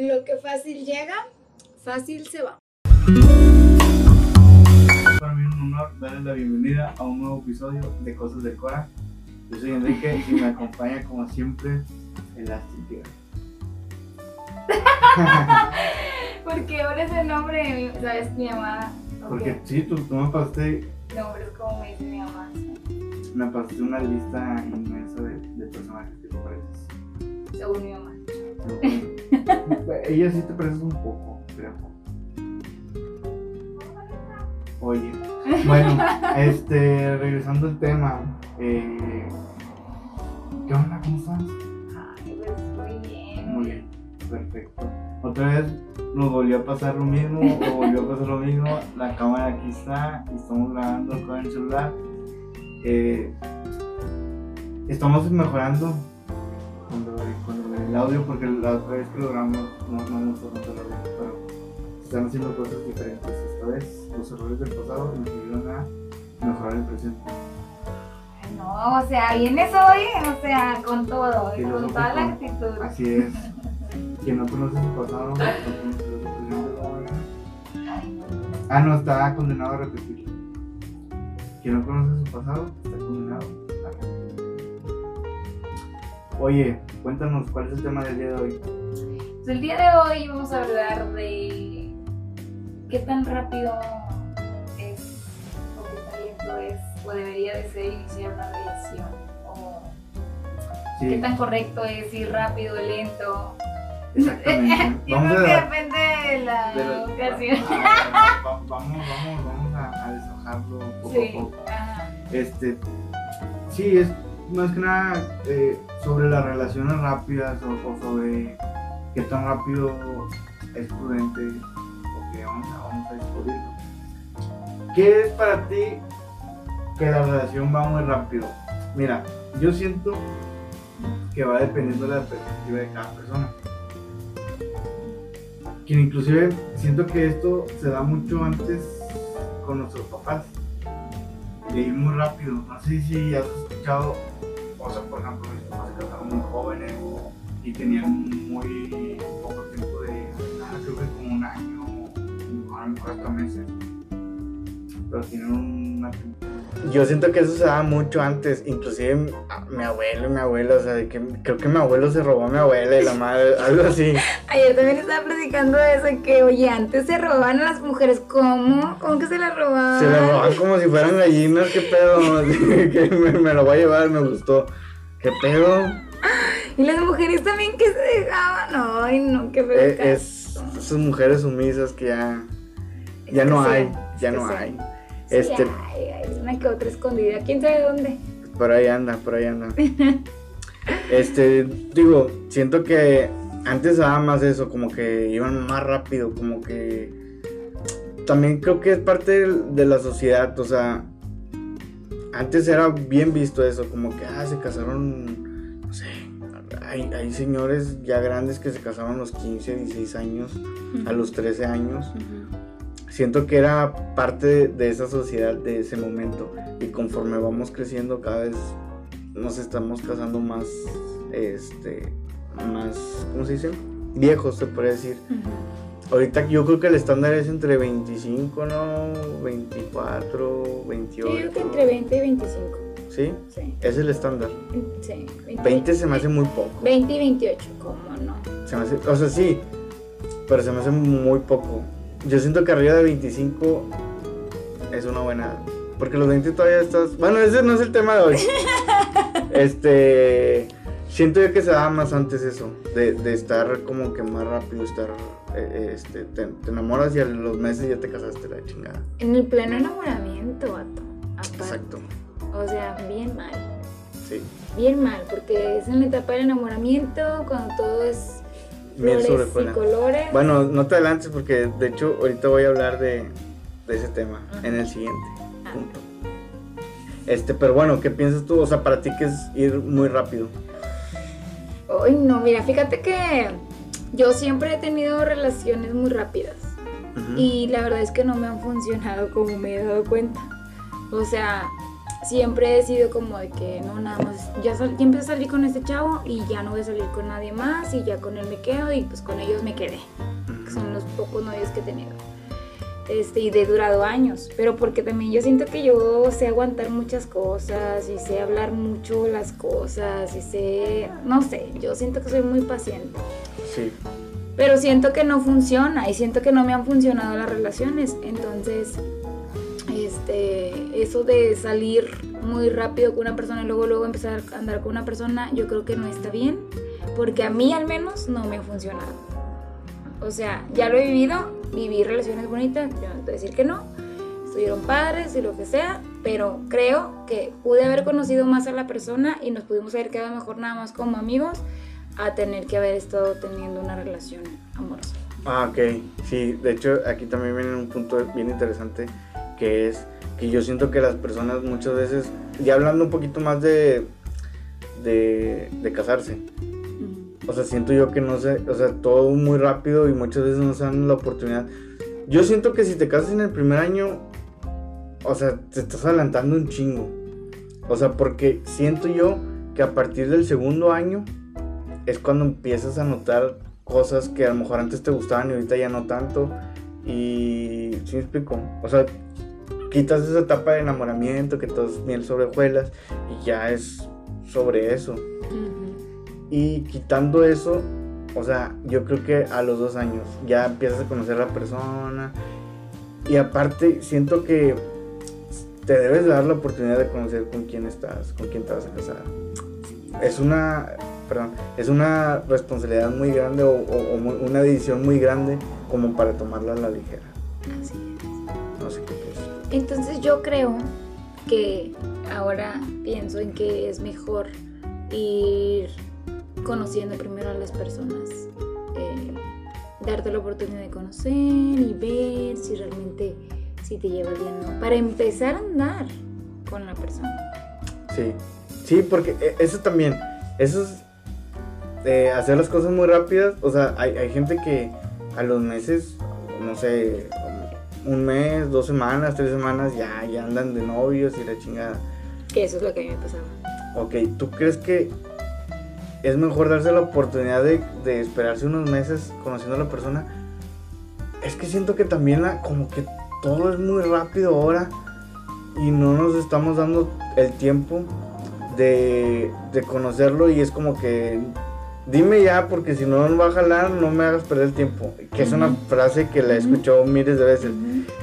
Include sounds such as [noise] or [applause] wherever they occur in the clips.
Lo que fácil llega, fácil se va. Para mí es un honor darles la bienvenida a un nuevo episodio de Cosas del Cora. Yo soy Enrique y me acompaña como siempre el Astrid [laughs] Porque ahora es el nombre, ¿sabes? Mi mamá. Porque sí, tú, tú me pasaste, Nombres como me dice mi mamá. me pasaste una lista inmensa de, de personajes que te pareces. Según mi mamá. [laughs] Ella sí te pareces un poco, creo. Oye, bueno, [laughs] este, regresando al tema, eh, ¿qué onda? ¿Cómo estás? Ay, pues muy bien. Muy bien, perfecto. Otra vez nos volvió a pasar lo mismo, o volvió a pasar lo mismo. La cámara aquí está, y estamos grabando con el celular. Eh, estamos mejorando del audio, porque la otra vez que lo grabamos no, no nos gustó tanto el audio, pero se están haciendo cosas diferentes. Esta vez los errores del pasado nos ayudan a mejorar el presente. No, o sea, vienes hoy, o sea, con todo, con toda la actitud. Así es. Quien no conoce su pasado, no conoce su presente. Ah, no, está condenado a repetirlo. Quien no conoce su pasado está condenado a repetirlo. Oye, cuéntanos cuál es el tema del día de hoy. Pues el día de hoy vamos a hablar de qué tan rápido es o qué tan lento es o debería de ser iniciar una relación o qué tan correcto es ir rápido lento. exactamente. [laughs] Yo Vamos a. depende de la de la- ocasión. [laughs] ah, va- Vamos, vamos, vamos a, a deshojarlo poco Sí, a poco. ajá. Este, sí, es más que nada eh, sobre las relaciones rápidas o, sobre qué tan rápido es prudente o que vamos vamos a descubrirlo. ¿Qué es para ti que la relación va muy rápido? Mira, yo siento que va dependiendo de la perspectiva de cada persona. Que inclusive siento que esto se da mucho antes con nuestros papás de ir muy rápido. No sé si has escuchado, sea, por ejemplo, mis papás se casaron muy jóvenes y tenían muy poco tiempo de, ah, creo que como un año, a lo mejor hasta meses. Pero tienen una yo siento que eso se daba mucho antes, inclusive mi abuelo y mi abuela, o sea, de que creo que mi abuelo se robó a mi abuela y la madre, [laughs] algo así. Ayer también estaba platicando de eso, que oye, antes se robaban a las mujeres, ¿cómo? ¿Cómo que se las robaban? Se le roban como si fueran gallinas, qué pedo, [laughs] que me, me lo voy a llevar, me gustó. ¿Qué pedo? Y las mujeres también que se dejaban, ay no, qué Eh, caso. es esas mujeres sumisas que ya, ya no hay, ya no sí. Sí, Este, ay, ay, una que otra escondida, quién sabe dónde. por ahí anda, por ahí anda. Este, digo, siento que antes daba más eso, como que iban más rápido, como que también creo que es parte de la sociedad, o sea, antes era bien visto eso, como que, ah, se casaron, no sé, hay, hay señores ya grandes que se casaron a los 15, 16 años, a los 13 años. Siento que era parte de, esa sociedad de ese momento y conforme vamos creciendo cada vez nos estamos casando más, este, más, ¿cómo se dice? Viejos, se puede decir. Ahorita yo creo que el estándar es entre 25, ¿no? 24, 28. Yo digo que entre 20 y 25. ¿Sí? Sí, Es el estándar. sí. 20 se me hace muy poco. 20 y 28, ¿cómo no? Se me hace, o sea, sí, pero se me hace muy poco. Yo siento que arriba de 25 es una buena. Porque los 20 todavía estás. Bueno, ese no es el tema de hoy. [laughs] este. Siento yo que se daba más antes eso. De, de estar como que más rápido, estar. eh, este, te, te enamoras y a los meses ya te casaste la chingada. En el pleno enamoramiento, vato. Aparte. Exacto. O sea, bien mal. Sí. Bien mal, porque es en la etapa del enamoramiento, cuando todo es flores y colores. Bueno, no te adelantes porque de hecho ahorita voy a hablar de, de ese tema Ajá. en el siguiente Ah. punto. Este, pero bueno, ¿qué piensas tú? O sea, para ti que es ir muy rápido. Ay, no, mira, fíjate que yo siempre he tenido relaciones muy rápidas. Y la verdad es que no me han funcionado como me he dado cuenta. O sea, siempre he sido como de que no, nada más, ya, sal, ya empecé a salir con este chavo y ya no voy a salir con nadie más y ya con él me quedo y pues con ellos me quedé, que son los pocos novios que he tenido. Este, y de durado años, pero porque también yo siento que yo sé aguantar muchas cosas y sé hablar mucho las cosas y sé, no sé, yo siento que soy muy paciente. Sí. Pero siento que no funciona y siento que no me han funcionado las relaciones, entonces este, eso de salir muy rápido con una persona y luego luego empezar a andar con una persona, yo creo que no está bien, porque a mí al menos no me ha funcionado. O sea, ya lo he vivido, viví relaciones bonitas, yo no te voy a decir que no, estuvieron padres y lo que sea, pero creo que pude haber conocido más a la persona y nos pudimos haber quedado mejor nada más como amigos a tener que haber estado teniendo una relación amorosa. Ah, ok. Sí, de hecho aquí también viene un punto bien interesante que es que yo siento que las personas muchas veces, ya hablando un poquito más de, de, de casarse, o sea, siento yo que no sé, o sea, todo muy rápido y muchas veces no se dan la oportunidad. Yo siento que si te casas en el primer año, o sea, te estás adelantando un chingo. O sea, porque siento yo que a partir del segundo año es cuando empiezas a notar cosas que a lo mejor antes te gustaban y ahorita ya no tanto. Y, ¿sí me explico? O sea, quitas esa etapa de enamoramiento, que todo es miel sobre hojuelas, y ya es sobre eso. Y quitando eso, o sea, yo creo que a los dos años ya empiezas a conocer a la persona. Y aparte, siento que te debes dar la oportunidad de conocer con quién estás, con quién te vas a casar. Es una, perdón, es una responsabilidad muy grande o, o, o una decisión muy grande como para tomarla a la ligera. Así es. No sé qué. Entonces yo creo que ahora pienso en que es mejor ir conociendo primero a las personas, eh, darte la oportunidad de conocer y ver si realmente si te llevas bien o no, para empezar a andar con la persona. Sí, sí, porque eh, eso también, eso es eh, hacer las cosas muy rápidas, o sea, hay, hay gente que a los meses, no sé, un mes, dos semanas, tres semanas, ya, ya andan de novios y la chingada. Que eso es lo que a mí me pasaba. Ok, ¿tú crees que es mejor darse la oportunidad de, de esperarse unos meses conociendo a la persona? Es que siento que también la, como que todo es muy rápido ahora y no nos estamos dando el tiempo de, de conocerlo y es como que dime ya porque si no no va a jalar no me hagas perder el tiempo que es una frase que la he escuchado miles de veces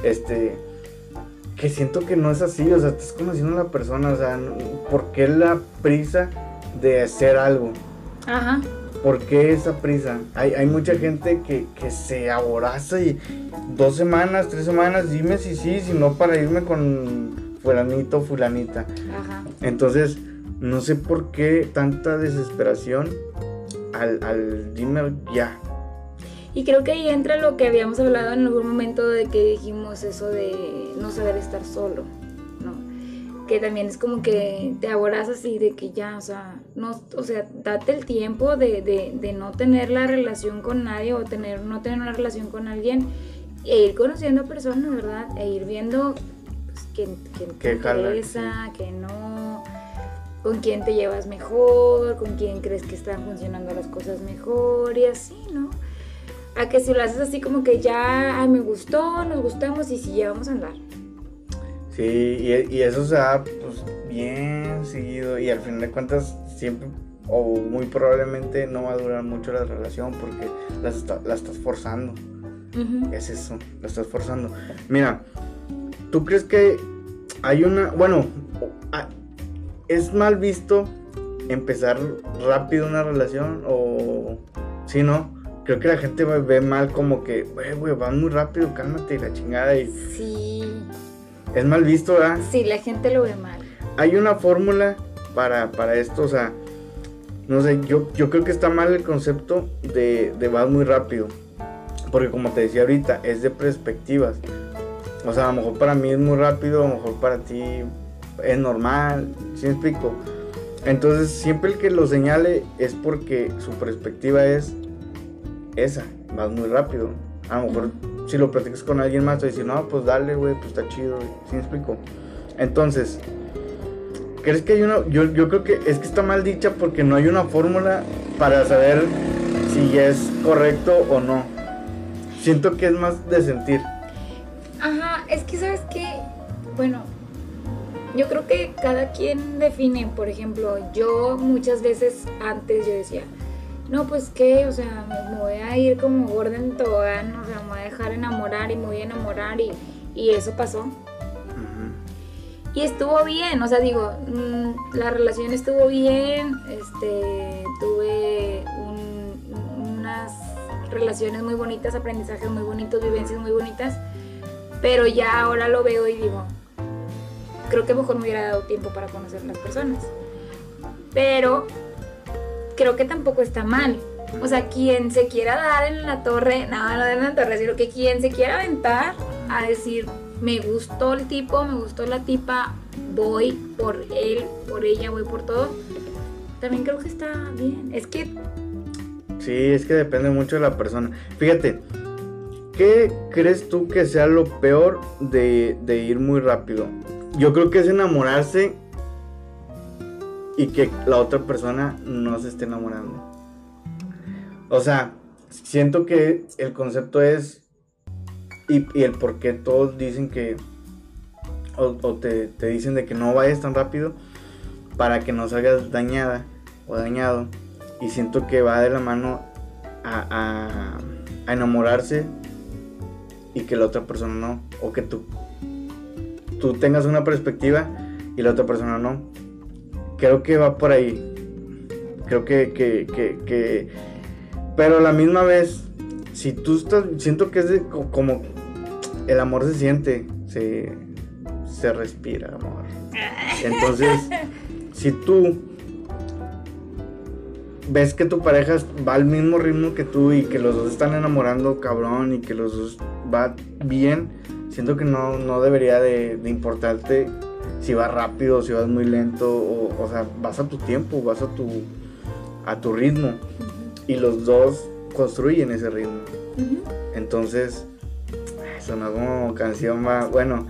este que siento que no es así o sea estás conociendo a la persona o sea ¿por qué la prisa de hacer algo? Ajá. ¿Por qué esa prisa? Hay, hay mucha gente que, que se aboraza y dos semanas, tres semanas, dime si sí, si no para irme con fulanito o fulanita. Ajá. Entonces, no sé por qué tanta desesperación al, al dime ya. Y creo que ahí entra lo que habíamos hablado en algún momento de que dijimos eso de no saber estar solo, ¿no? Que también es como que te aborazas así de que ya, o sea, no, o sea, date el tiempo de, de, de no tener la relación con nadie o tener, no tener una relación con alguien e ir conociendo personas, ¿verdad? E ir viendo pues, quién, quién te interesa, que no, con quién te llevas mejor, con quién crees que están funcionando las cosas mejor y así, ¿no? A que si lo haces así como que ya, ay, me gustó, nos gustamos y si ya vamos a andar. Sí, y, y eso se da pues bien seguido y al final de cuentas siempre o muy probablemente no va a durar mucho la relación porque está- la estás forzando. Es eso, la estás forzando. Mira, ¿tú crees que hay una, bueno, a- es mal visto empezar rápido una relación o sí, no? Creo que la gente ve- ve mal como que, güey, güey, van muy rápido, cálmate y la chingada y Sí, es mal visto, ¿verdad? sí, la gente lo ve mal. Hay una fórmula para, para esto, o sea, no sé, yo, yo creo que está mal el concepto de, de vas muy rápido. Porque como te decía ahorita, es de perspectivas. O sea, a lo mejor para mí es muy rápido, a lo mejor para ti es normal, ¿sí me explico? Entonces, siempre el que lo señale es porque su perspectiva es esa, vas muy rápido. A lo mejor si lo platicas con alguien más, te dice, no, pues dale, güey, pues está chido, ¿sí me explico? Entonces, ¿crees que hay una, yo, yo creo que es que está mal dicha porque no hay una fórmula para saber si es correcto o no. Siento que es más de sentir. Ajá, es que sabes que, bueno, yo creo que cada quien define, por ejemplo, yo muchas veces antes yo decía, no, pues qué, o sea, me, voy a ir como gorda en tobogán, o sea, me voy a dejar enamorar y me voy a enamorar y, y eso pasó. Y estuvo bien, o sea, digo, mm, la relación estuvo bien, este, tuve unas relaciones muy bonitas, aprendizajes muy bonitos, vivencias muy bonitas, pero ya ahora lo veo y digo, creo que mejor me hubiera dado tiempo para conocer las personas. Pero creo que tampoco está mal. O sea, quien se quiera dar en la torre, no, no en la torre, sino que quien se quiera aventar a decir, me gustó el tipo, me gustó la tipa, voy por él, por ella, voy por todo, también creo que está bien. Es que... Sí, es que depende mucho de la persona. Fíjate, ¿qué crees tú que sea lo peor de ir muy rápido? Yo creo que es enamorarse y que la otra persona no se esté enamorando. O sea, siento que el concepto es y, el por qué todos dicen que o, te, dicen de que no vayas tan rápido para que no salgas dañada o dañado. Y siento que va de la mano a, a enamorarse y que la otra persona no. O que tú, tú tengas una perspectiva y la otra persona no creo que va por ahí. Creo que, que, que, que, pero a la misma vez, si tú estás, siento que es de, como, el amor se siente, se, se respira, amor. Entonces, [laughs] si tú ves que tu pareja va al mismo ritmo que tú y que los dos están enamorando cabrón y que los dos va bien, siento que no, no debería de, de importarte si vas rápido, si vas muy lento, o, o sea, vas a tu tiempo, vas a tu, a tu ritmo. Y los dos construyen ese ritmo. Entonces, suena como canción más, bueno,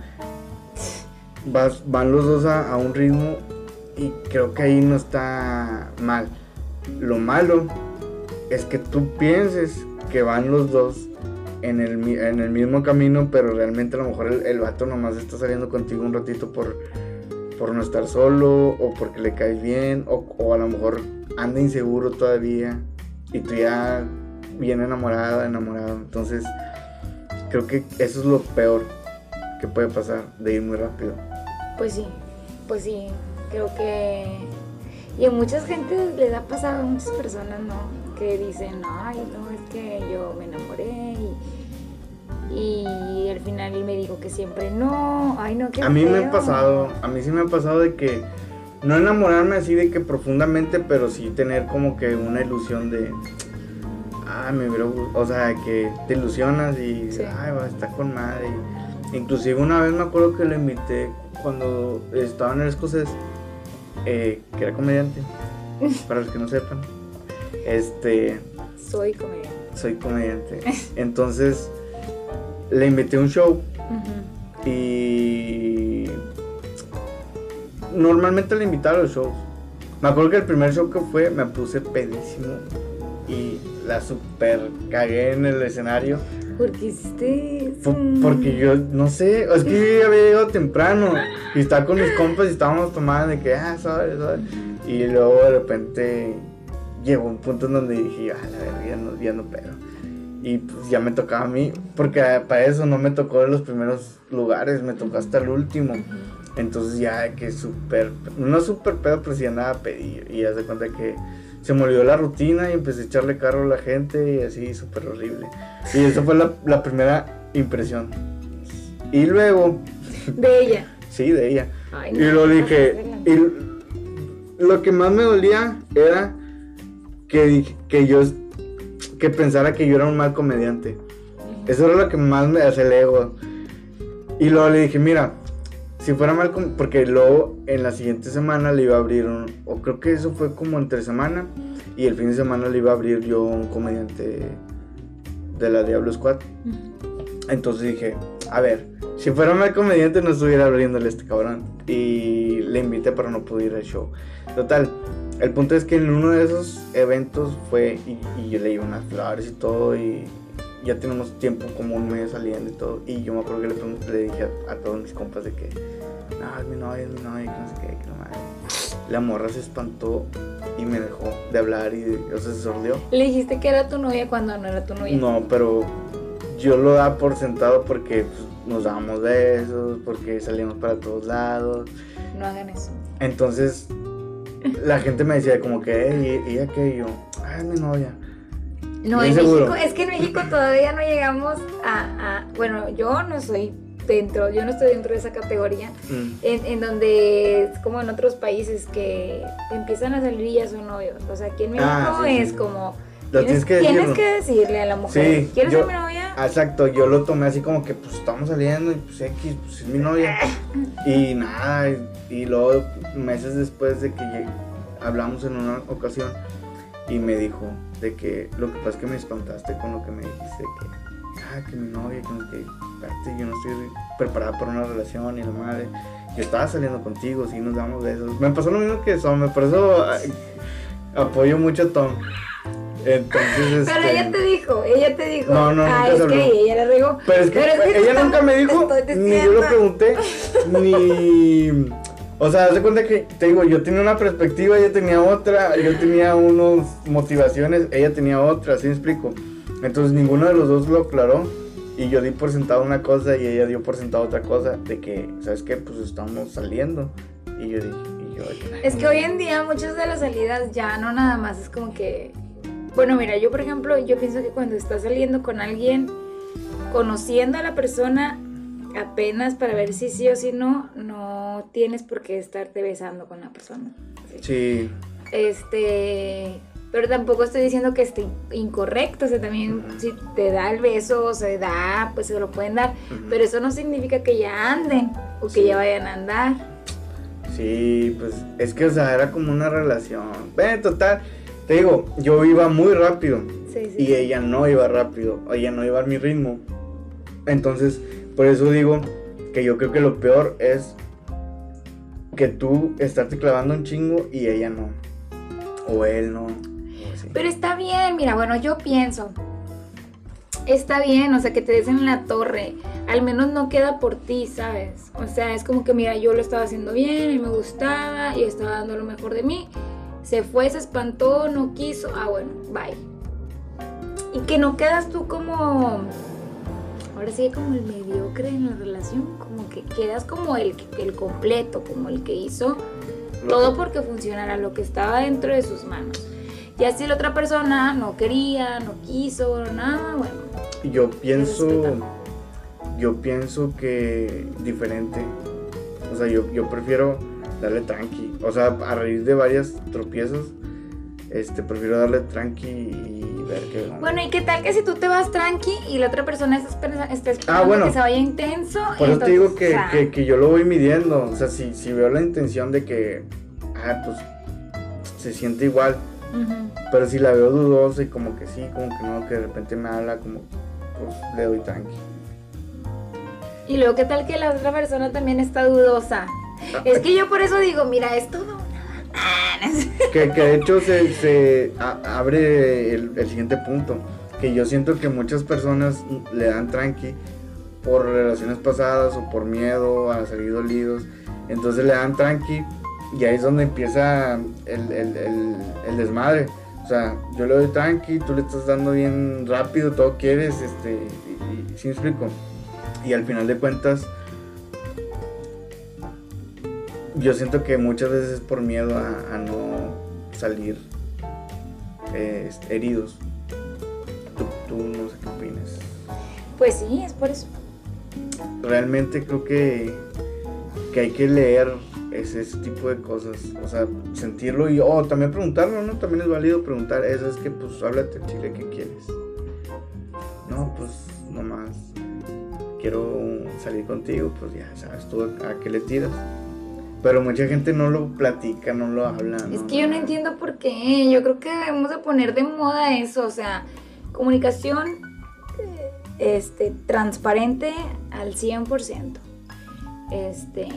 vas, van los dos a, un ritmo y creo que ahí no está mal. Lo malo es que tú pienses que van los dos en el, en el mismo camino, pero realmente a lo mejor el, el, vato nomás está saliendo contigo un ratito por, por no estar solo, o porque le caes bien, o, a lo mejor anda inseguro todavía, y tú ya bien enamorada, enamorado. Entonces, creo que eso es lo peor que puede pasar de ir muy rápido. Pues sí, pues sí, creo que... Y a mucha gente les ha pasado, a muchas personas, ¿no? que dicen, ay, no, es que yo me enamoré y, al final me dijo que siempre no, ay, no, que A mí me ha pasado, a mí sí me ha pasado de que no enamorarme así de que profundamente, pero sí tener como que una ilusión de, ay, me hubiera, o sea, que te ilusionas y, ay, va a estar con madre. Inclusive una vez me acuerdo que lo invité cuando estaba en el escocés, eh, que era comediante, [laughs] para los que no sepan. Este. Soy comediante. Soy comediante. [laughs] Entonces, le invité a un show. Y. Normalmente le invitaba a los shows. Me acuerdo que el primer show que fue me puse pedísimo. Y la super cagué en el escenario. ¿Por qué hiciste eso? Porque yo, no sé, es que yo había llegado temprano y estaba con mis compas y estábamos tomando de que, ah, sabes, sabes. Y luego de repente llegó un punto en donde dije, ah, la ya no, ya no pero. Y pues ya me tocaba a mí, porque para eso no me tocó en los primeros lugares, me tocó hasta el último. Entonces ya que súper, no súper pedo, pero sí andaba a pedir. Y ya se cuenta que se me olvidó la rutina y empecé a echarle carro a la gente y así súper horrible. Y esa fue la, la, primera impresión. Y luego... De ella. sí, de ella. y lo dije... Y lo que más me dolía era que, que yo que pensara que yo era un mal comediante. Eso era lo que más me hace el ego. Y luego le dije, mira, si fuera mal, porque luego en la siguiente semana le iba a abrir un, o creo que eso fue como entre semana, y el fin de semana le iba a abrir yo un comediante de la Diablo Squad. Entonces dije, a ver, Si fuera mal comediante no estuviera abriéndole a este cabrón. Y le invité pero no pude ir al show. Total, el punto es que en uno de esos eventos fue y, y yo le di unas flores y todo y ya tenemos tiempo como un mes saliendo y todo. Y yo me acuerdo que le, dije a, a todos mis compas de que, no, es mi novia, es mi novia, que no sé qué, que no madre. La morra se espantó y me dejó de hablar y, o sea, se sordió. Le dijiste que era tu novia cuando no era tu novia. No, pero yo lo daba por sentado porque pues, nos dábamos besos, porque salíamos para todos lados. No hagan eso. Entonces, la gente me decía como que, "Ey, ¿y ella qué? Y yo, es mi novia. No, en seguro. México, es que en México todavía no llegamos a, a- bueno, yo no soy dentro, yo no estoy dentro de esa categoría, Mm. en, en donde es como en otros países que empiezan a salir y ya son novios. O sea, aquí en México Ah, sí, es sí. como, Lo tienes que decirle a la mujer, Sí, ¿quieres yo- ser mi novia? Exacto, yo lo tomé así como que pues estamos saliendo y pues X, pues es mi novia. [laughs] Y nada, y, luego meses después de que hablamos en una ocasión y me dijo de que lo que pasa es que me espantaste con lo que me dijiste, que, ah, que mi novia, que no espérate, yo no estoy preparada para una relación y la madre. Yo estaba saliendo contigo, sí, nos damos besos. Me pasó lo mismo que Tom, por eso ay, apoyo mucho a Tom. Entonces, Pero este, ella te dijo, ella te dijo, No, no, ah, nunca es que ella le regó. Pero es que, Pero es que ella nunca me dijo, ni yo lo pregunté, ni... O sea, haz de cuenta que, te digo, yo tenía una perspectiva, ella tenía otra, yo tenía unas motivaciones, ella tenía otra, ¿sí me explico? Entonces ninguno de los dos lo aclaró y yo di por sentado una cosa y ella dio por sentado otra cosa, de que, ¿sabes qué? Pues estamos saliendo. Y yo dije, y yo... Es que hoy en día muchas de las salidas ya no nada más es como que... Bueno, mira, yo por ejemplo, yo pienso que cuando estás saliendo con alguien, conociendo a la persona apenas para ver si sí o si no, no tienes por qué estarte besando con la persona. Sí, Este, pero tampoco estoy diciendo que esté incorrecto, o sea, también si te da el beso o se da, pues se lo pueden dar, pero eso no significa que ya anden o que Sí. ya vayan a andar. Sí, pues es que, o sea, era como una relación. Bueno, total, te digo, yo iba muy rápido Sí, sí. y ella no iba rápido, ella no iba a mi ritmo. Entonces, por eso digo que yo creo que lo peor es que tú estarte clavando un chingo y ella no. O él no. Pero está bien, mira, bueno, yo pienso. Está bien, o sea, que te des en la torre. Al menos no queda por ti, ¿sabes? O sea, es como que, mira, yo lo estaba haciendo bien y me gustaba y estaba dando lo mejor de mí. Se fue, se espantó, no quiso. Ah, bueno, bye. Y que no quedas tú como. Ahora sí, como el mediocre en la relación. Como que quedas como el, el completo, como el que hizo todo porque funcionara lo que estaba dentro de sus manos. Y así la otra persona no quería, no quiso, nada, bueno. Yo pienso, yo pienso que diferente. O sea, yo, yo prefiero darle tranqui. O sea, a raíz de varias tropiezos, este, prefiero darle tranqui y ver qué onda. Bueno, ¿y qué tal que si tú te vas tranqui y la otra persona está esperando, está esperando Ah, bueno. que se vaya intenso? Por eso te digo que, o sea, que, que yo lo voy midiendo. O sea, si, si veo la intención de que, ah, pues se siente igual. Pero si la veo dudosa y como que sí, como que no, que de repente me habla, como, pues le doy tranqui. Y luego, ¿qué tal que la otra persona también está dudosa? Es que yo por eso digo, mira, es todo Que, que de hecho se, se abre el, siguiente punto. Que yo siento que muchas personas le dan tranqui por relaciones pasadas o por miedo a salir dolidos. Entonces le dan tranqui y ahí es donde empieza el, el- el- desmadre. O sea, yo le doy tranqui, tú le estás dando bien rápido, todo quieres, este, y, y- ¿sí explico? Y al final de cuentas, yo siento que muchas veces es por miedo a, a no salir eh, heridos. Tú, tú no sé qué opinas. Pues sí, es por eso. Realmente creo que, que hay que leer ese, ese tipo de cosas. O sea, sentirlo y oh, también preguntarlo, ¿no? También es válido preguntar. Eso es que, pues, háblate chile, ¿qué quieres? No, pues, nomás quiero salir contigo, pues ya sabes tú a, a qué le tiras. Pero mucha gente no lo platica, no lo habla. Es que yo no entiendo por qué. Yo creo que debemos de poner de moda eso, o sea, comunicación este, transparente al 100%. Este,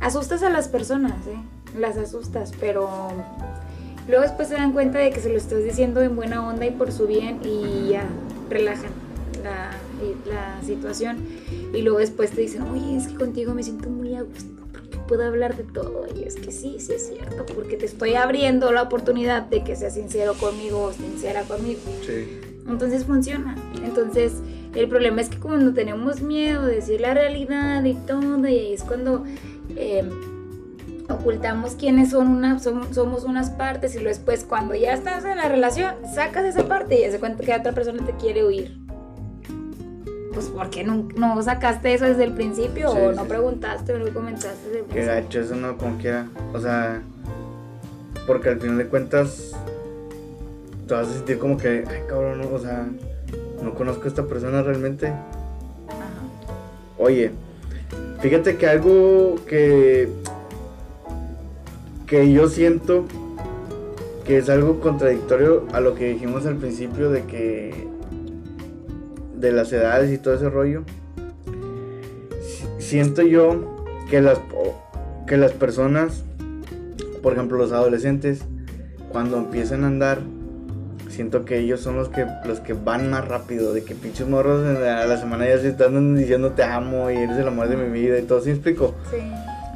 asustas a las personas, ¿eh? Las asustas, pero luego después se dan cuenta de que se lo estás diciendo en buena onda y por su bien y ya relajan la, la situación. Y luego después te dicen, oye, es que contigo me siento muy a gusto puedo hablar de todo. Y es que sí, sí es cierto, porque te estoy abriendo la oportunidad de que seas sincero conmigo o sincera conmigo. Sí. Entonces funciona. Entonces el problema es que cuando tenemos miedo de decir la realidad y todo, y ahí es cuando eh, ocultamos quiénes son una, somos unas partes y luego después cuando ya estás en la relación, sacas esa parte y ya se cuenta que otra persona te quiere oír. Pues porque no, no sacaste eso desde el principio Sí, o sí, no preguntaste o no comentaste desde el Qué principio. gacho, eso no como quiera. O sea, porque al final de cuentas te vas a sentir como que, ay cabrón, no, o sea, no conozco a esta persona realmente. Ajá. Oye, fíjate que algo que que yo siento que es algo contradictorio a lo que dijimos al principio de que de las edades y todo ese rollo. Si- Siento yo que las que las personas, por ejemplo, los adolescentes cuando empiezan a andar siento que ellos son los que los que van más rápido, de que pinches morros a la semana ya se están diciendo te amo y eres el amor de mi vida y todo, ¿sí me explico? Sí.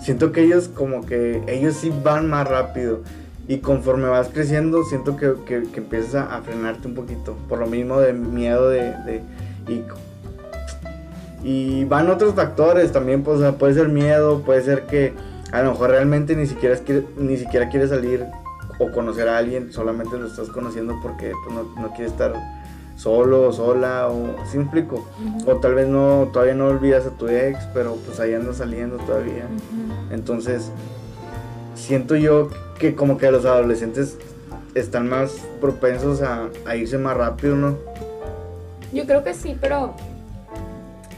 Siento que ellos como que ellos sí van más rápido y conforme vas creciendo siento que, que, que empiezas a, a frenarte un poquito, por lo mismo de miedo de... de- y, y van otros factores también, pues o sea, puede ser miedo, puede ser que a lo mejor realmente ni siquiera, es que- ni siquiera quieres salir o conocer a alguien, solamente lo estás conociendo porque pues, no, no quieres estar solo o sola o... ¿Sí explico? Ujú. O tal vez no, todavía no olvidas a tu ex, pero pues ahí andas saliendo todavía. Entonces, siento yo que como que los adolescentes están más propensos a, a irse más rápido, ¿no? Yo creo que sí, pero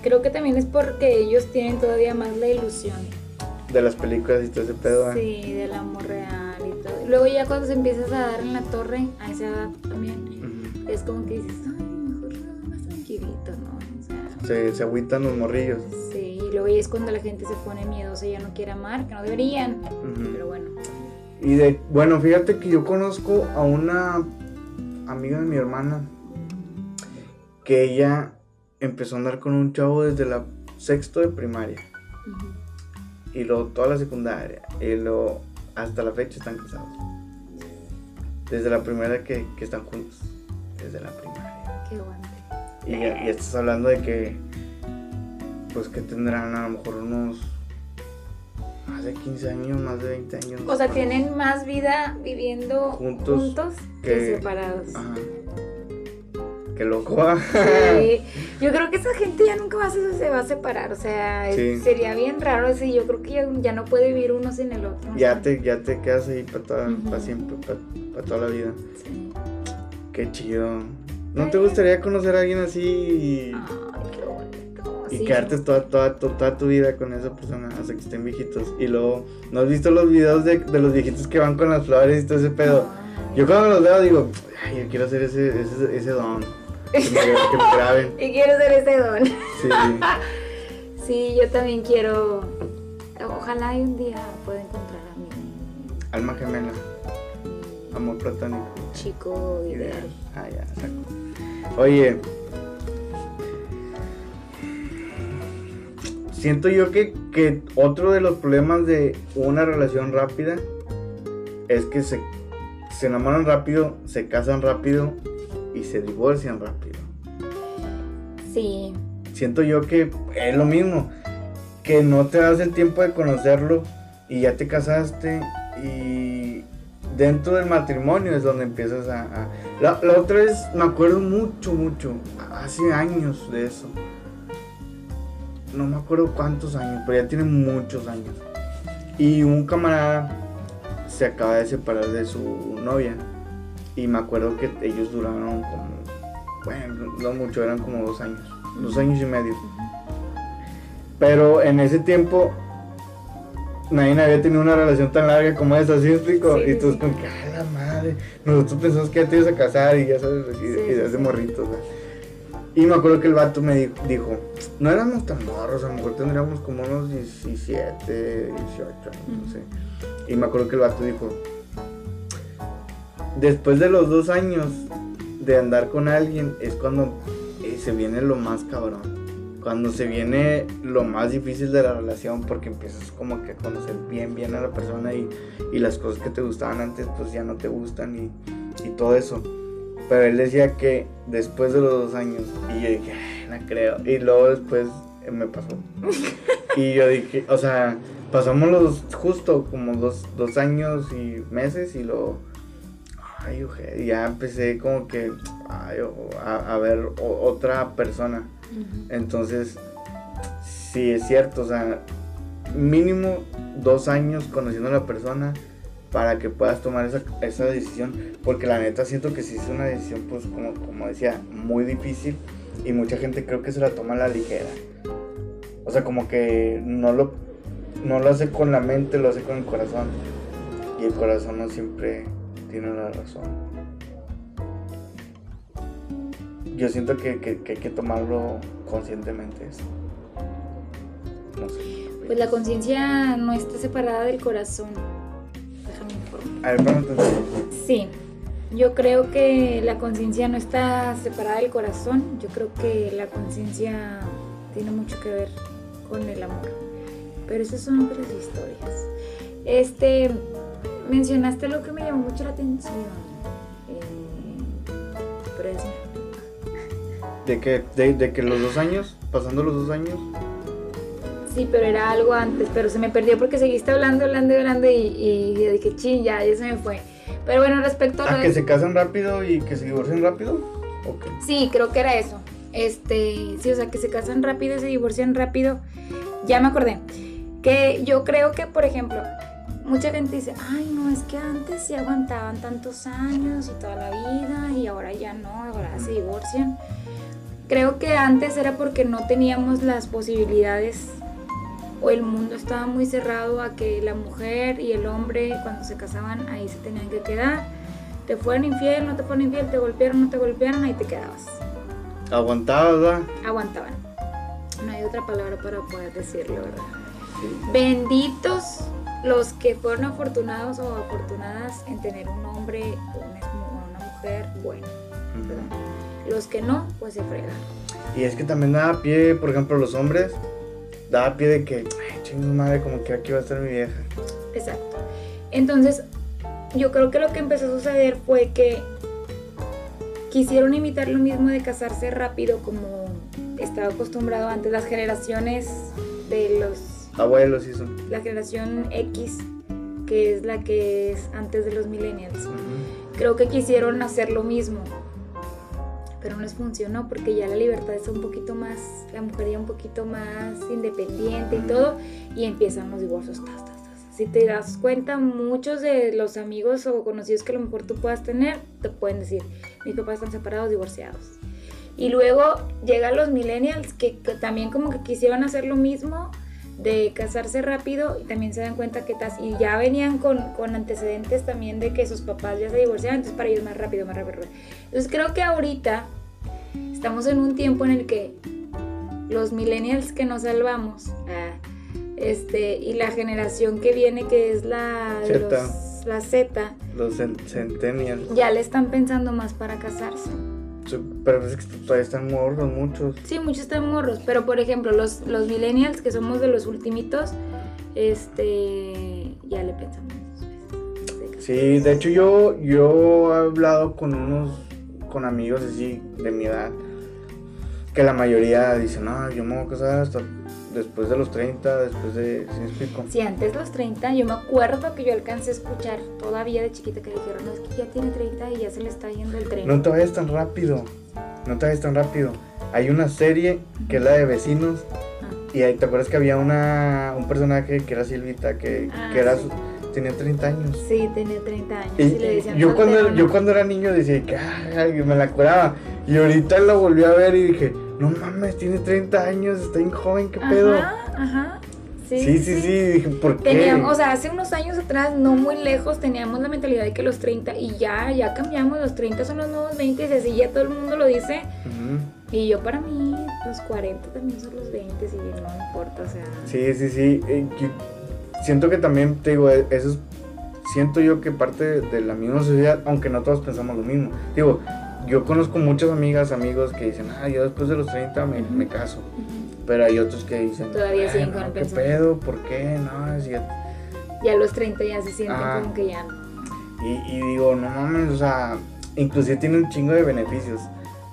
creo que también es porque ellos tienen todavía más la ilusión. De las películas y todo ese pedo. ¿eh? Sí, del amor real y todo. Luego ya cuando se empiezas a dar en la torre, a esa edad también, es como que dices, ay, mejor más tranquilito, ¿no? O sea, Se, se agüitan los morrillos. sí, y luego ya es cuando la gente se pone miedosa y ya no quiere amar, que no deberían. Pero bueno. Y de, bueno, fíjate que yo conozco a una amiga de mi hermana que ella empezó a andar con un chavo desde la sexto de primaria. Y luego toda la secundaria y luego hasta la fecha están casados. Desde la primera que, que están juntos, desde la primaria. Qué guante. Y ya, ya estás hablando de que, pues que tendrán a lo mejor unos más de 15 años, más de 20 años. O sea, tienen más vida viviendo Juntos juntos, que, que- separados. Ajá. Qué loco. ¿ah? Sí, [laughs] yo creo que esa gente ya nunca más se, va a separar, o sea, Sí. sería bien raro ese, yo creo que ya, ya no puede vivir uno sin el otro. ya, te, ya te quedas ahí para Ujú. siempre, para toda la vida. sí. Qué chido. ¿No te gustaría conocer a alguien así y, Ay, qué bonito. y sí. quedarte toda, toda, toda, toda tu vida con esa persona hasta que estén viejitos? Y luego, ¿no has visto los videos de, de los viejitos que van con las flores y todo ese pedo? Ay. Yo cuando los veo digo, ay, yo quiero hacer ese, ese, ese don. Que me, que me graben. [laughs] Y quiero ser ese don. Sí. [laughs] Sí, yo también quiero. Ojalá y un día pueda encontrar a mi Alma gemela, amor platónico. chico ideal. Ah, ya, saco. Oye. Siento yo que, que otro de los problemas de una relación rápida es que se, se enamoran rápido, se casan rápido y se divorcian rápido. Sí, Siento yo que es lo mismo, que no te das el tiempo de conocerlo y ya te casaste y dentro del matrimonio es donde empiezas a... a- La, la otra vez me acuerdo mucho, mucho, hace años de eso. No me acuerdo cuántos años, pero ya tiene muchos años. Y un camarada se acaba de separar de su novia. Y me acuerdo que ellos duraron como, bueno, no mucho, eran como dos años, dos años y medio. Pero en ese tiempo nadie había tenido una relación tan larga como esa, ¿sí explico? Sí, y tú es como que, ¡ay, la madre! Nosotros pensamos que ya te ibas a casar y ya sabes, así, Sí, y de sí. morritos. Y me acuerdo que el vato me dijo, dijo, no éramos tan morros, a lo mejor tendríamos como unos 17, 18, no sé. Y me acuerdo que el vato dijo, después de los dos años de andar con alguien es cuando eh, se viene lo más cabrón. Cuando se viene lo más difícil de la relación porque empiezas como que a conocer bien, bien a la persona y, y las cosas que te gustaban antes pues ya no te gustan y, y todo eso. Pero él decía que después de los dos años, y yo dije, "Ay, no creo. Y luego después eh, me pasó. [laughs] y yo dije, o sea, pasamos los justo como dos, dos años y meses y luego, ay, ojé, ya empecé como que ay, a, a ver o- otra persona. Entonces, sí es cierto, o sea, mínimo dos años conociendo a la persona para que puedas tomar esa, esa decisión, porque la neta siento que sí es una decisión, pues como, como decía, muy difícil y mucha gente creo que se la toma a la ligera. O sea, como que no lo, no lo hace con la mente, lo hace con el corazón. Y el corazón no siempre tiene la razón. Yo siento que, que- que hay que tomarlo conscientemente eso. No sé. Pues la conciencia no está separada del corazón. Déjame informar. A ver, pregúntate. Sí, yo creo que la conciencia no está separada del corazón. Yo creo que la conciencia tiene mucho que ver con el amor. Pero esas son otras historias. Este, mencionaste lo que me llamó mucho la atención. Eh, pero es- ¿De que, de, de que los dos años, pasando los dos años, Sí, pero era algo antes, pero se me perdió porque seguiste hablando, hablando, hablando y, y dije, ching, ya, ya se me fue. Pero bueno, respecto a de- que se casan rápido y que se divorcian rápido, ¿o qué? Sí, creo que era eso. Este, sí, o sea, que se casan rápido y se divorcian rápido. Ya me acordé. Que yo creo que, por ejemplo, mucha gente dice, ay, no, es que antes se aguantaban tantos años y toda la vida y ahora ya no, ahora se divorcian. Creo que antes era porque no teníamos las posibilidades o el mundo estaba muy cerrado a que la mujer y el hombre cuando se casaban ahí se tenían que quedar. Te fueron infiel, no te fueron infiel, te golpearon, no te golpearon, ahí te quedabas. Aguantabas. Aguantaban. No hay otra palabra para poder decirlo, ¿verdad? Sí. Benditos los que fueron afortunados o afortunadas en tener un hombre o una, mujer. ¿verdad? Los que no, pues se fregan. Y es que también daba pie, por ejemplo, los hombres, daba pie de que, ay, chingo madre, como que aquí va a estar mi vieja. Exacto. Entonces, yo creo que lo que empezó a suceder fue que quisieron imitar lo mismo de casarse rápido como estaba acostumbrado antes las generaciones de los Abuelos y eso. la generación X, que es la que es antes de los millennials. Creo que quisieron hacer lo mismo, pero no les funcionó porque ya la libertad es un poquito más, la mujer ya un poquito más independiente y todo, y empiezan los divorcios. tas, tas, tas. Si te das cuenta, muchos de los amigos o conocidos que a lo mejor tú puedas tener, te pueden decir, mis papás están separados, divorciados. Y luego llegan los millennials que, que también como que quisieron hacer lo mismo de casarse rápido y también se dan cuenta que tas- y ya venían con, con antecedentes también de que sus papás ya se divorciaron, entonces para ellos más rápido, más rápido. Entonces creo que ahorita estamos en un tiempo en el que los millennials que nos salvamos ah, este, y la generación que viene que es la, los- la Z, Los cen- centennials. ya le están pensando más para casarse. Pero es que todavía están morros muchos. Sí, muchos están morros, pero por ejemplo, los, los millennials que somos de los ultimitos, este, ya le pensamos. Sí, de hecho yo, yo he hablado con unos, con amigos así de mi edad, que la mayoría dicen, no, yo me voy a casar hasta después de los 30, después de, ¿sí me explico? Si antes los 30, yo me acuerdo que yo alcancé a escuchar todavía de chiquita que dijeron, no, es que ya tiene 30 y ya se le está yendo el tren. No te vayas tan rápido, no te vayas tan rápido. Hay una serie que es la de vecinos Ah, y ahí te acuerdas que había una, un personaje que era Silvita, que, Ah, que era sí. su- tenía 30 años. sí, tenía 30 años. Y, y le decían yo, cuando, yo cuando era niño decía que ay, me la curaba. Y ahorita la volví a ver y dije, no mames, tiene 30 años, está bien joven, qué pedo. Ajá, ajá. Sí, Sí, sí, sí, dije, ¿por qué? Teníamos, o sea, hace unos años atrás, no muy lejos, teníamos la mentalidad de que los 30, y ya, ya cambiamos, los 30 son los nuevos 20, y así ya todo el mundo lo dice, Ujú. Y yo para mí, los 40 también son los 20 y no importa, o sea. Sí, sí, sí. eh, siento que también, te digo, eh, eso es, siento yo que parte de la misma sociedad, aunque no todos pensamos lo mismo. Digo, yo conozco muchas amigas, amigos que dicen, ah, yo después de los 30 me, me caso. Pero hay otros que dicen, Todavía siguen "Ay, con no, el ¿qué pensamiento". pedo? ¿Por qué? No, si ya Ya a los 30 ya se sienten Ah. como que ya no. Y, y digo, no mames, o sea, inclusive tiene un chingo de beneficios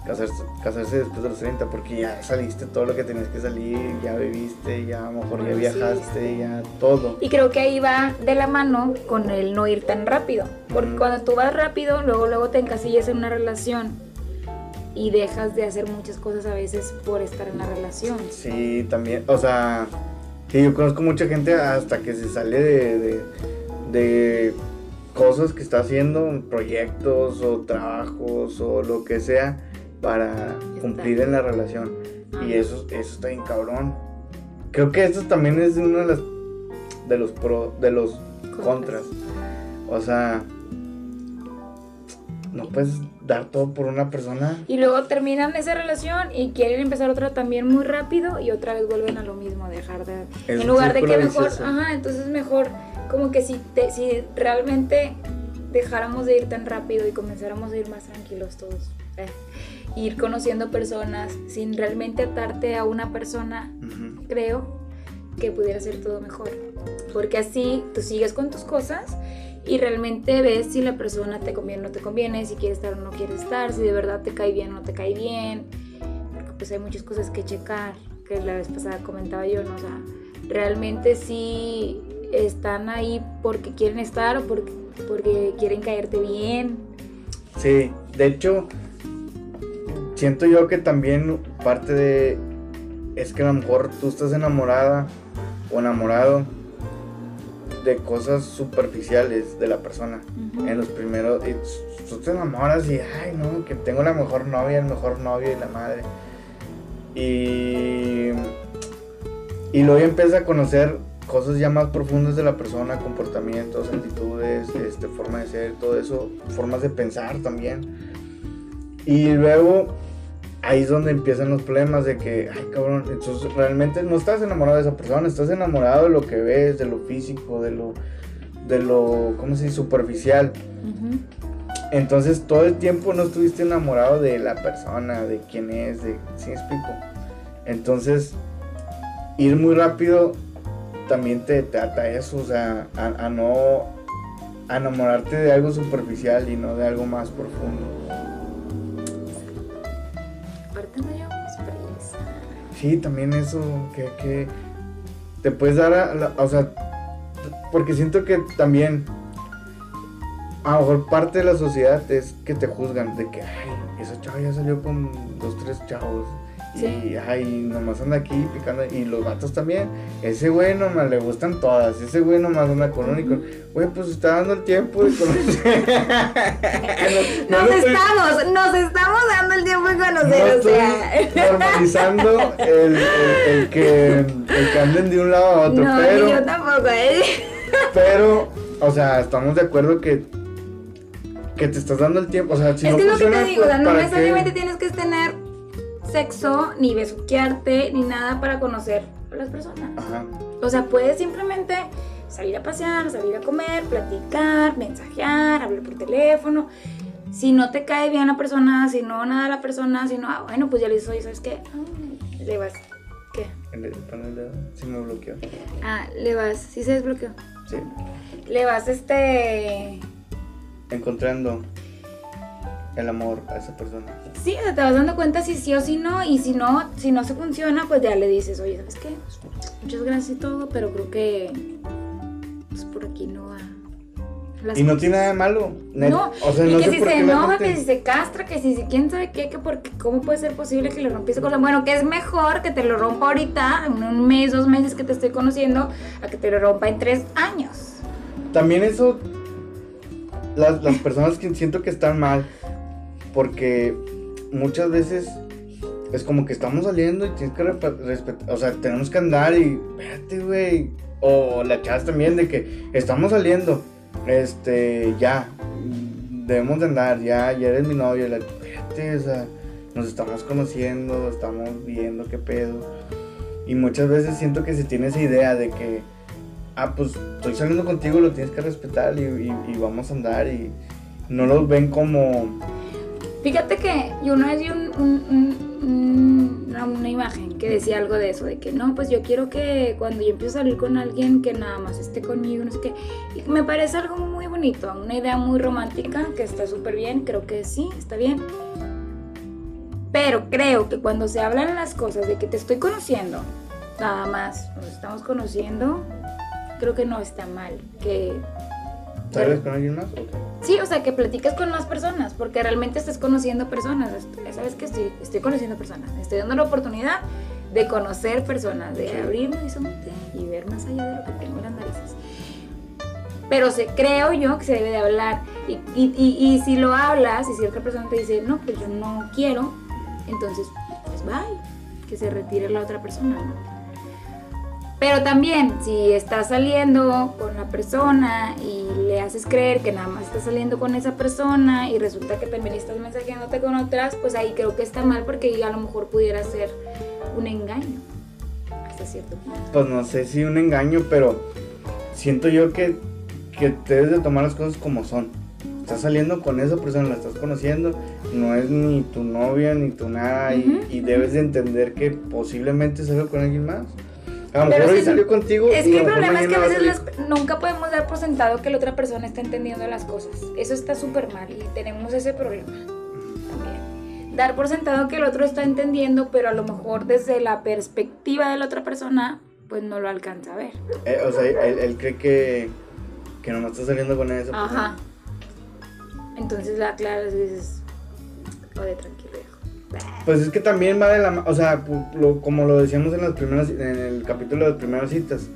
casarse, casarse después de los 30, porque ya saliste todo lo que tenías que salir, ya viviste, ya a lo mejor ya sí, viajaste, ya todo. Y creo que ahí va de la mano con el no ir tan rápido. Porque cuando tú vas rápido, luego, luego te encasillas en una relación y dejas de hacer muchas cosas a veces por estar en la relación. Sí, también, o sea, sí, yo conozco mucha gente hasta que se sale de, de, de cosas que está haciendo, proyectos o trabajos o lo que sea, para cumplir en la relación. Y eso, eso está bien cabrón. Creo que esto también es uno de los, de los, pro, de los contras. O sea, no puedes dar todo por una persona. Y luego terminan esa relación y quieren empezar otra también muy rápido y otra vez vuelven a lo mismo, dejar de... Es en lugar de que mejor, vicioso. ajá, entonces mejor como que si, te, si realmente dejáramos de ir tan rápido y comenzáramos a ir más tranquilos todos, [laughs] ir conociendo personas sin realmente atarte a una persona, creo que pudiera ser todo mejor. Porque así tú sigues con tus cosas y realmente ves si la persona te conviene o no te conviene, si quiere estar o no quiere estar, si de verdad te cae bien o no te cae bien. Porque pues hay muchas cosas que checar, que la vez pasada comentaba yo, ¿no? O sea, realmente sí están ahí porque quieren estar o porque, porque quieren caerte bien. Sí, de hecho, siento yo que también parte de es que a lo mejor tú estás enamorada o enamorado de cosas superficiales de la persona. En los primeros, y tú te enamoras y, ay, no, que tengo la mejor novia, el mejor novio y la madre. Y, y luego ya empiezas a conocer cosas ya más profundas de la persona, comportamientos, actitudes, este, forma de ser, todo eso, formas de pensar también. Y luego ahí es donde empiezan los problemas de que, ay cabrón, entonces realmente no estás enamorado de esa persona, estás enamorado de lo que ves, de lo físico, de lo, de lo, ¿cómo se dice? Superficial. Entonces todo el tiempo no estuviste enamorado de la persona, de quién es, de, ¿sí me explico? Entonces, ir muy rápido también te, te ata eso, o sea, a, a no a enamorarte de algo superficial y no de algo más profundo. Sí, también eso, que, que te puedes dar a, la- o sea, porque siento que también, a lo mejor parte de la sociedad es que te juzgan, de que, ay, esa chava ya salió con dos, tres chavos. Y, ay, nomás anda aquí picando. Y los gatos también. Ese güey nomás le gustan todas. Ese güey nomás anda con uno y con. Güey, pues está dando el tiempo de conocer. [laughs] [laughs] No- no Nos estoy- estamos, nos estamos dando el tiempo de no conocer, o estoy sea. normalizando el, el- el que, el que anden de un lado a otro, no, pero, yo tampoco, ¿eh? [laughs] pero, o sea, estamos de acuerdo que, que te estás dando el tiempo, o sea, si es no que es lo que te digo, o sea, no necesariamente tienes que tener sexo, ni besuquearte, ni nada para conocer a las personas. Ajá, O sea, puedes simplemente salir a pasear, salir a comer, platicar, mensajear, hablar por teléfono. Si no te cae bien la persona, si no nada la persona, si no, ah, bueno, pues ya le dices, oye, ¿sabes qué? Ah, le vas, ¿qué? el, el panel de sí me bloqueó, Ah, le vas, sí se desbloqueó. sí, Le vas, este... encontrando el amor a esa persona. Sí, o sea, te vas dando cuenta si sí o si no, y si no, si no se funciona, pues ya le dices, oye, ¿sabes qué? Muchas gracias y todo, pero creo que pues por aquí no va. las Y no tiene nada de malo, No, o sea, y no que sé si por se enoja, que si se castra, que si se- quién sabe qué, que porque cómo puede ser posible que le rompiste cosas. Bueno, que es mejor que te lo rompa ahorita, en un mes, dos meses que te estoy conociendo, a que te lo rompa en tres años. También eso, las, las personas que siento que están mal, porque muchas veces es como que estamos saliendo y tienes que respetar, o sea, tenemos que andar y, espérate, güey, o la chavas también de que estamos saliendo, este, ya, debemos de andar, ya, ya eres mi novio, la, espérate, o sea, nos estamos conociendo, estamos viendo qué pedo. Y muchas veces siento que se tiene esa idea de que, ah, pues estoy saliendo contigo, lo tienes que respetar y vamos a andar y no los ven como... Fíjate que yo una vez vi un- un- un- un- una, una imagen que decía algo de eso, de que no, pues yo quiero que cuando yo empiezo a salir con alguien que nada más esté conmigo, no sé qué. Y me parece algo muy bonito, una idea muy romántica, que está súper bien, creo que sí, está bien. Pero creo que cuando se hablan las cosas de que te estoy conociendo, nada más, nos estamos conociendo, creo que no está mal. Que ¿Sales con alguien más? Sí, o sea, que platiques con más personas, porque realmente estás conociendo personas. Sabes que estoy, estoy conociendo personas. Estoy dando la oportunidad de conocer personas, de Sí. abrir mi horizonte y ver más allá de lo que tengo en las narices. Pero se, creo yo que se debe de hablar. Y, y, y, y si lo hablas y si otra persona te dice, no, pues yo no quiero, entonces, pues bye, que se retire la otra persona, ¿no? Pero también, si estás saliendo con la persona y le haces creer que nada más estás saliendo con esa persona y resulta que también estás mensajeándote con otras, pues ahí creo que está mal porque a lo mejor pudiera ser un engaño. Hasta cierto punto. Pues no sé si un engaño, pero siento yo que, que debes de tomar las cosas como son. Estás saliendo con esa persona, la estás conociendo, no es ni tu novia ni tu nada, y- debes de entender que posiblemente salió con alguien más. A lo mejor hoy salió contigo. Es que el problema es que a veces las- nunca podemos dar por sentado que la otra persona está entendiendo las cosas. Eso está súper mal y tenemos ese problema también. Dar por sentado que el otro está entendiendo, pero a lo mejor desde la perspectiva de la otra persona, pues no lo alcanza a ver. Eh, o sea, él, él cree que, que no está saliendo con esa persona. Ajá. Entonces la aclaras y dices, tranquilo, hijo. Pues es que también va de la o sea, lo- como lo decíamos en las primeras, en el capítulo de las primeras citas,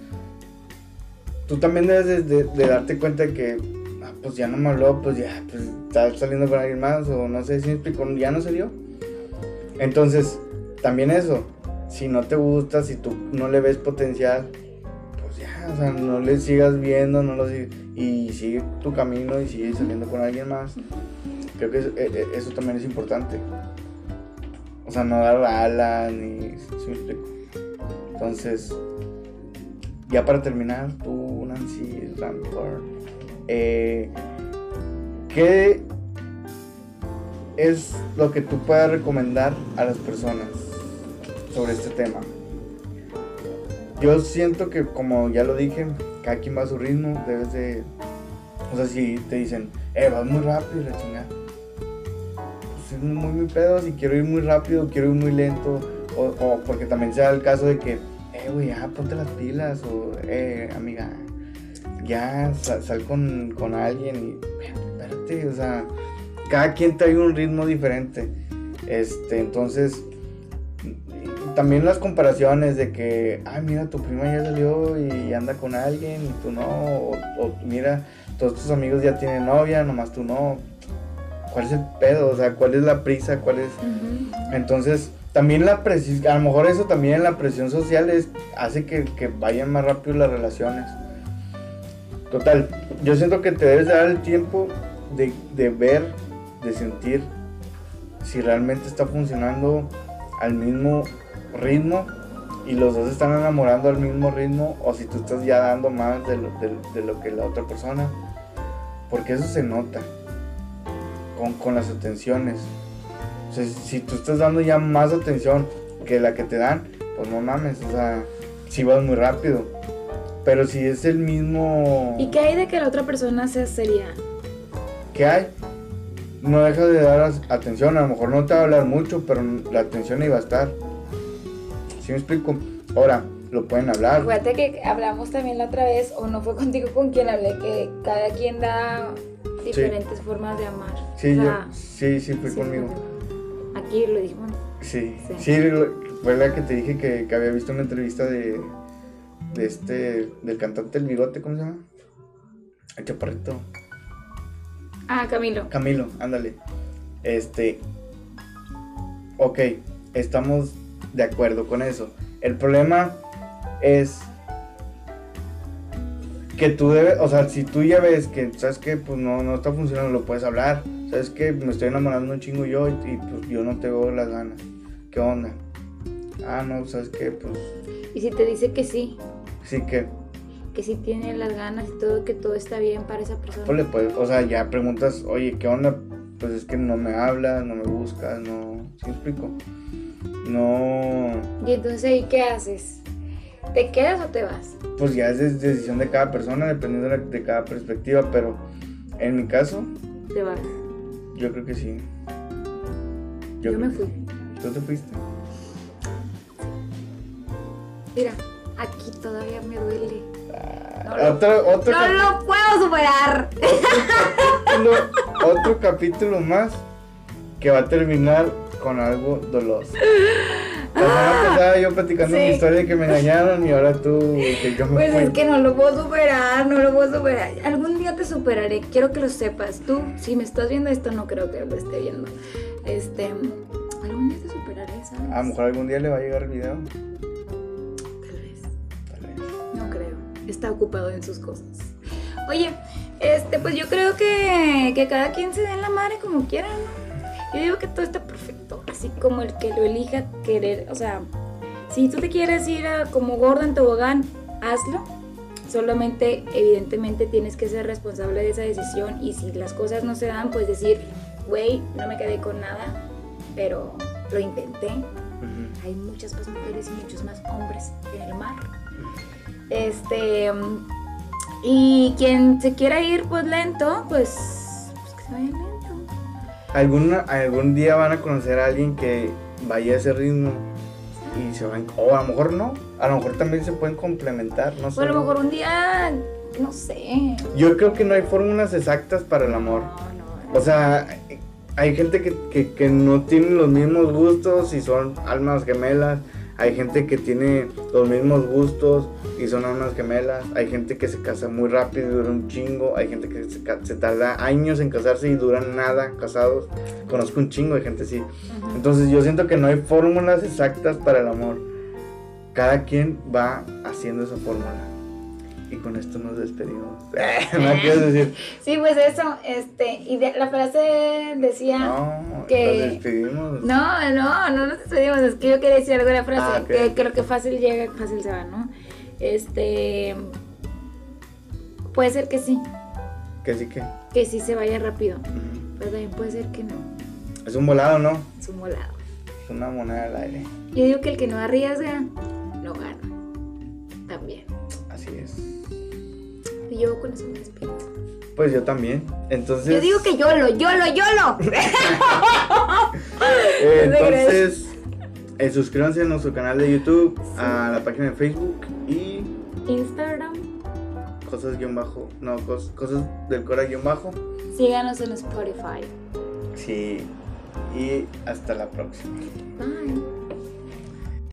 tú también debes de, de- de darte cuenta de que, ah, pues ya no me habló, pues ya, pues está saliendo con alguien más, o no sé si me ya no se dio. Entonces, también eso, si no te gusta, si tú no le ves potencial, pues ya, o sea, no le sigas viendo, no lo sig- y sigue tu camino y sigue saliendo con alguien más. Creo que eso, eh, eh, eso también es importante. O sea, no dar alas ni. Entonces, ya para terminar, tú, Nancy Rampart, eh, ¿qué es lo que tú puedas recomendar a las personas sobre este tema? Yo siento que, como ya lo dije, cada quien va a su ritmo, debes de. O sea, si te dicen, eh, vas muy rápido la chingada pues es muy mi pedo, si quiero ir muy rápido, quiero ir muy lento, o, o porque también sea el caso de que, eh, güey, ya ponte las pilas, o, eh, amiga, ya sal, con, con alguien y, espérate, o sea, cada quien trae un ritmo diferente, este, entonces, también las comparaciones de que, ay, mira, tu prima ya salió y anda con alguien y tú no, o mira, todos tus amigos ya tienen novia, nomás tú no, ¿cuál es el pedo? O sea, ¿cuál es la prisa? ¿Cuál es...? Entonces, también la presión, a lo mejor eso también la presión social es, hace que, que vayan más rápido las relaciones. Total, yo siento que te debes dar el tiempo de, de ver, de sentir si realmente está funcionando al mismo ritmo y los dos están enamorando al mismo ritmo o si tú estás ya dando más de lo, de- de lo que la otra persona. Porque eso se nota con, con las atenciones. O sea, si tú estás dando ya más atención que la que te dan, pues no mames, o sea, si vas muy rápido. Pero si es el mismo ¿Y qué hay de que la otra persona sea seria? que hay, no dejas de dar atención. A lo mejor no te va a hablar mucho, pero la atención va a estar. ¿Sí me explico? Ahora, lo pueden hablar. Acuérdate que hablamos también la otra vez, o no fue contigo con quien hablé, que cada quien da diferentes formas de amar. Sí, O yo, sí, sí, sí, conmigo. Aquí lo dijimos. Sí, Sí. sí, lo- fue la que te dije que, que había visto una entrevista de, de este, del cantante El Bigote, ¿cómo se llama? El chaparrito. Ah, Camilo. Camilo, ándale. Este, ok, estamos de acuerdo con eso. El problema es que tú debes, o sea, si tú ya ves que, ¿sabes qué? Pues no, no está funcionando, lo puedes hablar. ¿Sabes qué? Me estoy enamorando un chingo yo y, y, pues yo no tengo las ganas. ¿Qué onda? Ah, no, ¿sabes qué? Pues Y si te dice que sí, sí que, que sí tiene las ganas y todo, que todo está bien para esa persona. pues le puedes, o sea, ya preguntas, oye, ¿qué onda? Pues es que no me hablas, no me buscas, no, ¿sí me explico? No, Y entonces ahí, ¿qué haces? ¿Te quedas o te vas? pues ya es decisión de cada persona, dependiendo de, la- de cada perspectiva, pero en mi caso, Te vas. yo creo que sí. Yo, me fui. sí. ¿Tú te fuiste? Mira, aquí todavía me duele. No Ah, otro, otro, ¡No lo puedo superar! capítulo, otro capítulo más que va a terminar con algo doloso. La semana pasada yo platicando mi. Sí. historia de que me engañaron y ahora tú que yo me Pues fui. es que no lo puedo superar, no lo puedo superar. Algún día te superaré, quiero que lo sepas. Tú, si me estás viendo esto, no creo que lo esté viendo. Este, algún día te superaré, ¿sabes? A lo mejor algún día le va a llegar el video. Tal vez. Tal vez. No creo. Está ocupado en sus cosas. Oye, este, pues yo creo que, que cada quien se dé en la madre como quiera, ¿no? Yo digo que todo está perfecto, así como el que lo elija querer, o sea, si tú te quieres ir a como gordo en tobogán, hazlo. Solamente, evidentemente, tienes que ser responsable de esa decisión y si las cosas no se dan, pues decir, güey, no me quedé con nada, pero lo intenté. Hay muchas más mujeres y muchos más hombres en el mar. Este. Y quien se quiera ir pues lento, pues, pues que se vaya lento. ¿Algún, algún día van a conocer a alguien que vaya a ese ritmo y se van. O a lo mejor no. A lo mejor también se pueden complementar, no sé. O a lo mejor un día, no sé. Yo creo que no hay fórmulas exactas para el amor. No, no. O sea, hay gente que, que, que no tiene los mismos gustos y son almas gemelas. Hay gente que tiene los mismos gustos y son almas gemelas. Hay gente que se casa muy rápido y dura un chingo. Hay gente que se, tarda años en casarse y duran nada casados. Conozco un chingo de gente así. Entonces yo siento que no hay fórmulas exactas para el amor. Cada quien va haciendo esa fórmula. Y con esto nos despedimos. [laughs] ¿No quieres decir? Sí, pues eso, este, y de- la frase decía. No, que- nos despedimos. No, no, no nos despedimos. Es que yo quería decir algo de la frase. Ah. Que creo que fácil llega, fácil se va, ¿no? Este. Puede ser que sí, Que sí que. que sí se vaya rápido. ujú. Pero también puede ser que no. Es un volado, ¿no? Es un volado. Es una moneda al aire. Yo digo que el que no arriesga, no gana. También. Y yo con eso me despido. Pues yo también. Entonces. Yo digo que YOLO, YOLO, YOLO. [laughs] [laughs] eh, ¿No te crees? entonces. eh, suscríbanse a nuestro canal de YouTube, a la página de Facebook y Instagram. cosas guion bajo. No, cos- cosas del Cora guion bajo. Síganos en Spotify. Sí. Y hasta la próxima. Bye.